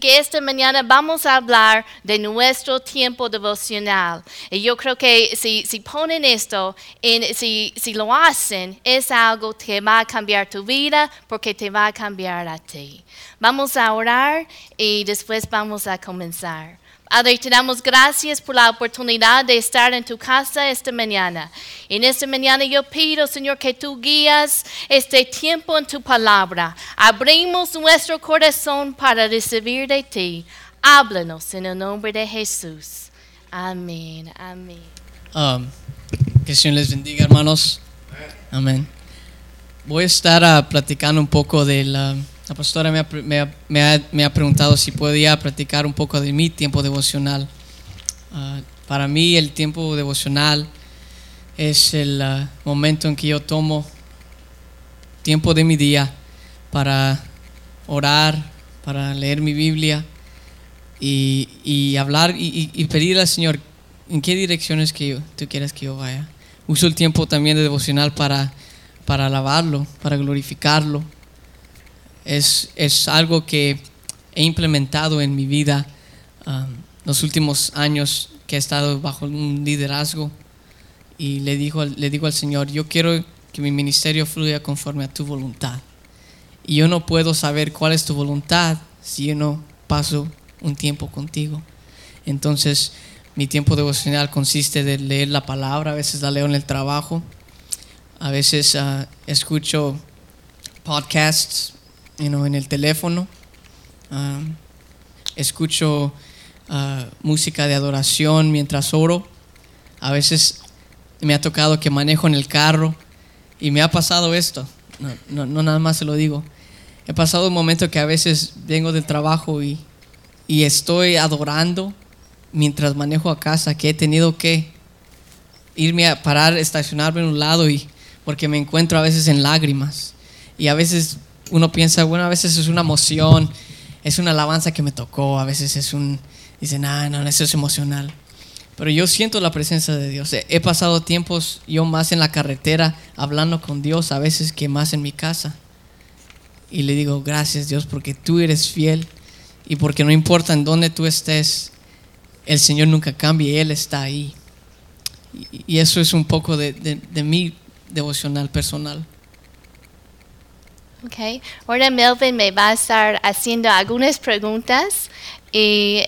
que esta mañana vamos a hablar de nuestro tiempo devocional. Y yo creo que si, si ponen esto, en, si, si lo hacen, es algo que va a cambiar tu vida porque te va a cambiar a ti. Vamos a orar y después vamos a comenzar. Padre, te damos gracias por la oportunidad de estar en tu casa esta mañana. En esta mañana yo pido, Señor, que tú guías este tiempo en tu palabra. Abrimos nuestro corazón para recibir de ti. Háblanos en el nombre de Jesús. Amén, amén. Um, que el Señor les bendiga, hermanos. Amén. Voy a estar ah, platicando un poco de la... La pastora me ha, me ha- me ha- me ha preguntado si podía platicar un poco de mi tiempo devocional. Ah, para mí el tiempo devocional es el ah, momento en que yo tomo tiempo de mi día para orar, para leer mi Biblia y, y hablar y- y pedirle al Señor en qué direcciones que yo- tú quieres que yo vaya. Uso el tiempo también de devocional para, para alabarlo, para glorificarlo. Es, es algo que he implementado en mi vida um, los últimos años que he estado bajo un liderazgo y le digo, al- le digo al Señor, yo quiero que mi ministerio fluya conforme a tu voluntad. Y yo no puedo saber cuál es tu voluntad si yo no paso un tiempo contigo. Entonces, mi tiempo devocional consiste de leer la palabra, a veces la leo en el trabajo, a veces ah, escucho podcasts you know, en el teléfono, ah, escucho ah, música de adoración mientras oro, a veces me ha tocado que manejo en el carro y me ha pasado esto, no, no, no nada más se lo digo, he pasado un momento que a veces vengo del trabajo y, y estoy adorando mientras manejo a casa, que he tenido que irme a parar, estacionarme en un lado y porque me encuentro a veces en lágrimas. Y a veces uno piensa, bueno, a veces es una emoción, es una alabanza que me tocó, a veces es un, dicen, ah, no, eso es emocional. Pero yo siento la presencia de Dios. He pasado tiempos yo más en la carretera hablando con Dios a veces que más en mi casa. Y le digo, gracias Dios porque tú eres fiel y porque no importa en dónde tú estés, el Señor nunca cambia Él está ahí. Y, eso es un poco de- de mi devocional personal. Okay. Ahora Melvin me va a estar haciendo algunas preguntas y